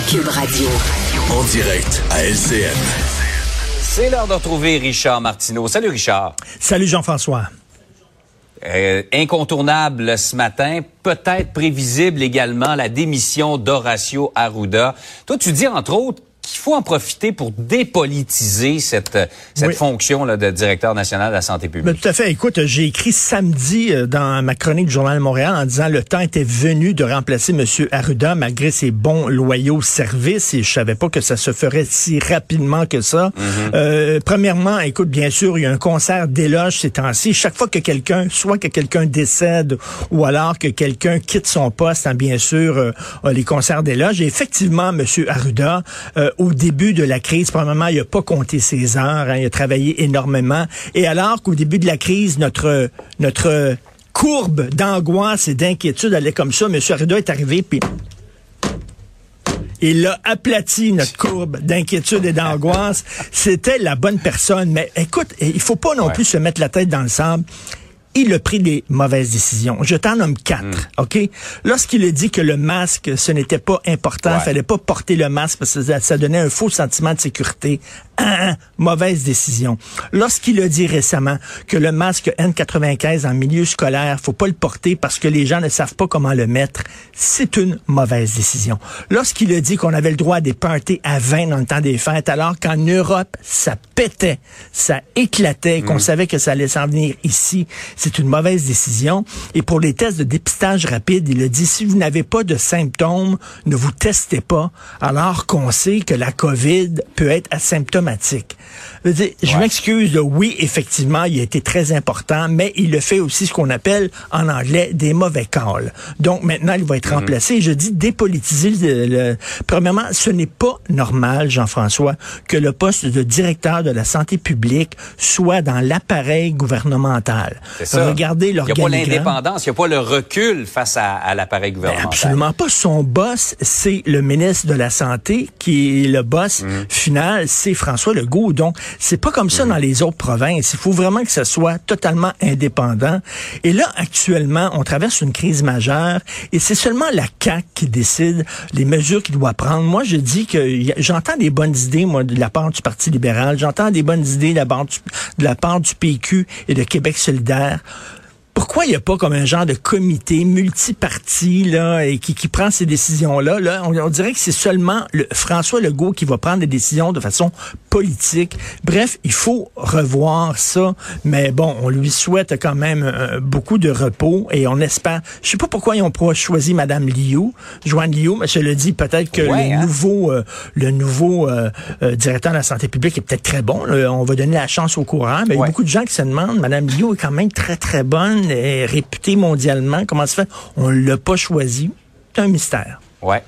Cube Radio. En direct à LCN. C'est l'heure de retrouver Richard Martineau. Salut Richard. Salut Jean-François. Euh, incontournable ce matin, peut-être prévisible également la démission d'Horacio Arruda. Toi, tu dis entre autres faut en profiter pour dépolitiser cette, cette Oui. fonction là, de directeur national de la santé Ben, publique. tout à fait. Écoute, j'ai écrit samedi euh, dans ma chronique du Journal de Montréal en disant le temps était venu de remplacer M. Arruda malgré ses bons, loyaux services et je savais pas que ça se ferait si rapidement que ça. Euh, premièrement, écoute, bien sûr, il y a un concert d'éloges ces temps-ci. Chaque fois que quelqu'un, soit que quelqu'un décède ou alors que quelqu'un quitte son poste, hein, bien sûr, euh, euh, les concerts d'éloges. Et effectivement, M. Arruda, euh, au début de la crise, probablement, il a pas compté ses heures, hein, il a travaillé énormément. Et alors qu'au début de la crise, notre notre courbe d'angoisse et d'inquiétude allait comme ça, M. Arruda est arrivé, puis il a aplati notre courbe d'inquiétude et d'angoisse. C'était la bonne personne. Mais écoute, il faut pas non Ouais. plus se mettre la tête dans le sable. Il a pris des mauvaises décisions. Je t'en nomme quatre, OK? Lorsqu'il a dit que le masque, ce n'était pas important, il Ouais. fallait pas porter le masque parce que ça, ça donnait un faux sentiment de sécurité. Un, un, mauvaise décision. Lorsqu'il a dit récemment que le masque N95 en milieu scolaire, faut pas le porter parce que les gens ne savent pas comment le mettre, c'est une mauvaise décision. Lorsqu'il a dit qu'on avait le droit à des parties à 20 dans le temps des fêtes, alors qu'en Europe, ça pétait, ça éclatait, qu'on savait que ça allait s'en venir ici, c'est une mauvaise décision. Et pour les tests de dépistage rapide, il a dit, si vous n'avez pas de symptômes, ne vous testez pas, alors qu'on sait que la COVID peut être asymptomatique. Je, je m'excuse, oui, effectivement, il a été très important, mais il le fait aussi ce qu'on appelle en anglais des mauvais calls. Donc maintenant, il va être remplacé. Je dis dépolitiser. Le, le- Premièrement, ce n'est pas normal, Jean-François, que le poste de directeur de la santé publique soit dans l'appareil gouvernemental. Ça. Regardez Il n'y a pas l'indépendance, il n'y a pas le recul face à, à l'appareil Ben, gouvernemental. absolument pas. Son boss, c'est le ministre de la Santé, qui est le boss Mm. final, c'est François Legault. Donc, c'est pas comme Mm. ça dans les autres provinces. Il faut vraiment que ça soit totalement indépendant. Et là, actuellement, on traverse une crise majeure et c'est seulement la CAQ qui décide les mesures qu'il doit prendre. Moi, je dis que j'entends des bonnes idées, moi, de la part du Parti libéral. J'entends des bonnes idées de la part du, de la part du PQ et de Québec solidaire. vandaag Pourquoi il n'y a pas comme un genre de comité multiparti là et qui, qui prend ces décisions-là? Là, on, on dirait que c'est seulement le, François Legault qui va prendre des décisions de façon politique. Bref, il faut revoir ça. Mais bon, on lui souhaite quand même euh, beaucoup de repos et on espère. Je sais pas pourquoi ils ont choisi Madame Liu, Joanne Liu, mais je le dis peut-être que Ouais, le hein? nouveau, euh, le nouveau euh, euh, directeur de la santé publique est peut-être très bon. là. on va donner la chance au courant. Mais il y a beaucoup de gens qui se demandent, Madame Liu est quand même très très bonne, et réputée mondialement. Comment se fait? On l'a pas choisi. C'est un mystère. Ouais.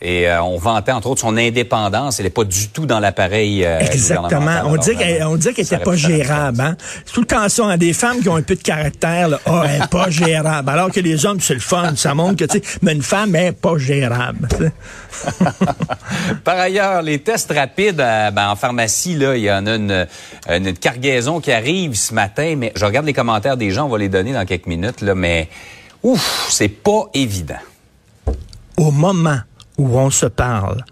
Et euh, on vantait entre autres son indépendance. Elle n'est pas du tout dans l'appareil. euh, Exactement. gouvernemental. On dit qu'elle on dit qu'elle était pas gérable. Hein? C'est tout le temps ça. hein, des femmes qui ont un peu de caractère, là, ah, elle est pas gérable. Alors que les hommes, c'est le fun. Ça montre que, tu sais, mais une femme est pas gérable. Par ailleurs, les tests rapides euh, ben, en pharmacie, là, il y en a une, une, une cargaison qui arrive ce matin, mais je regarde les commentaires des gens, on va les donner dans quelques minutes, là, mais ouf, c'est pas évident. Au moment où on se parle,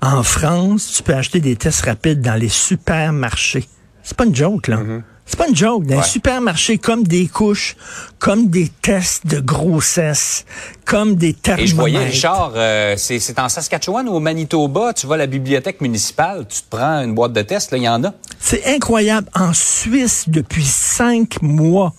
en France, tu peux acheter des tests rapides dans les supermarchés. C'est pas une joke, là. C'est pas une joke. Dans Ouais. un supermarché, comme des couches, comme des tests de grossesse, comme des thermomètres. Et je voyais, Richard, euh, c'est c'est en Saskatchewan ou au Manitoba, tu vas à la bibliothèque municipale, tu te prends une boîte de tests, là, il y en a. C'est incroyable. En Suisse, depuis cinq mois,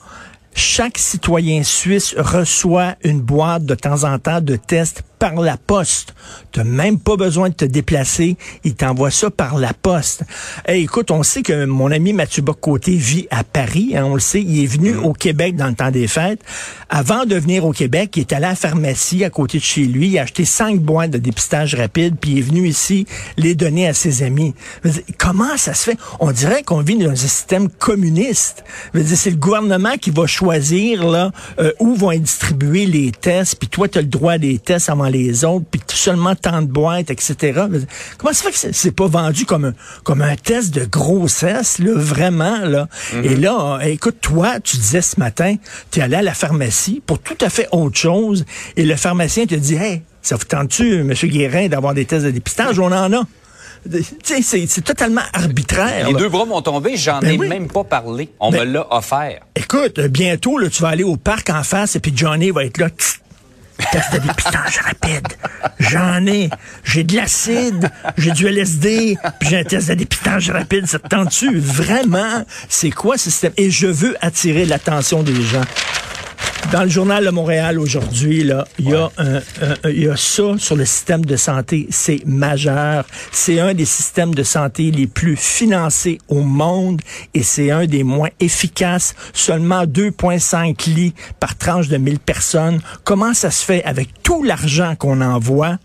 chaque citoyen suisse reçoit une boîte de temps en temps de tests par la poste. Tu même pas besoin de te déplacer. Il t'envoie ça par la poste. Hey, écoute, on sait que mon ami Mathieu Bocoté vit à Paris. hein, on le sait. Il est venu au Québec dans le temps des fêtes. Avant de venir au Québec, il est allé à la pharmacie à côté de chez lui. Il a acheté cinq boîtes de dépistage rapide, puis il est venu ici les donner à ses amis. Comment ça se fait? On dirait qu'on vit dans un système communiste. C'est le gouvernement qui va choisir là euh, où vont être distribués les tests, puis toi, tu as le droit à des tests avant les autres, puis seulement tant de boîtes, etc. Comment ça fait que c'est- pas vendu comme un, comme un test de grossesse, là, vraiment, là? Et là, écoute, toi, tu disais ce matin, tu es allé à la pharmacie pour tout à fait autre chose, et le pharmacien te dit, hey, ça vous tente-tu, M. Guérin, d'avoir des tests de dépistage? On en a. Tu sais, c'est- totalement arbitraire. Les là. deux bras m'ont tombé, j'en Ben ai oui. même pas parlé. On Ben- me l'a offert. Écoute, bientôt, là, tu vas aller au parc en face et puis Johnny va être là. Tss, Test de dépistage rapide. J'en ai. J'ai de l'acide, j'ai du LSD, puis j'ai un test de dépistage rapide. Ça te tente-tu? Vraiment? C'est quoi ce système? Et je veux attirer l'attention des gens. Dans le journal de Montréal aujourd'hui, là, il y a un, un- il y a ça sur le système de santé, c'est majeur. C'est un des systèmes de santé les plus financés au monde et c'est un des moins efficaces. Seulement 2,5 lits par tranche de 1000 personnes. Comment ça se fait avec tout l'argent qu'on envoie?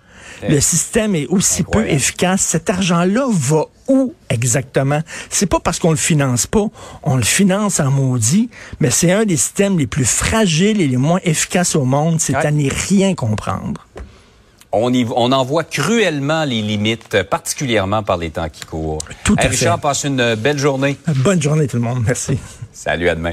Le système est aussi peu efficace. Cet argent-là va où exactement? C'est pas parce qu'on le finance pas, on le finance en maudit, mais c'est un des systèmes les plus fragiles et les moins efficaces au monde. C'est Ouais. à n'y rien comprendre. On, y, on en voit cruellement les limites, particulièrement par les temps qui courent. Tout à Hey, Richard, fait. passe une belle journée. Bonne journée tout le monde. Merci. Salut, à demain.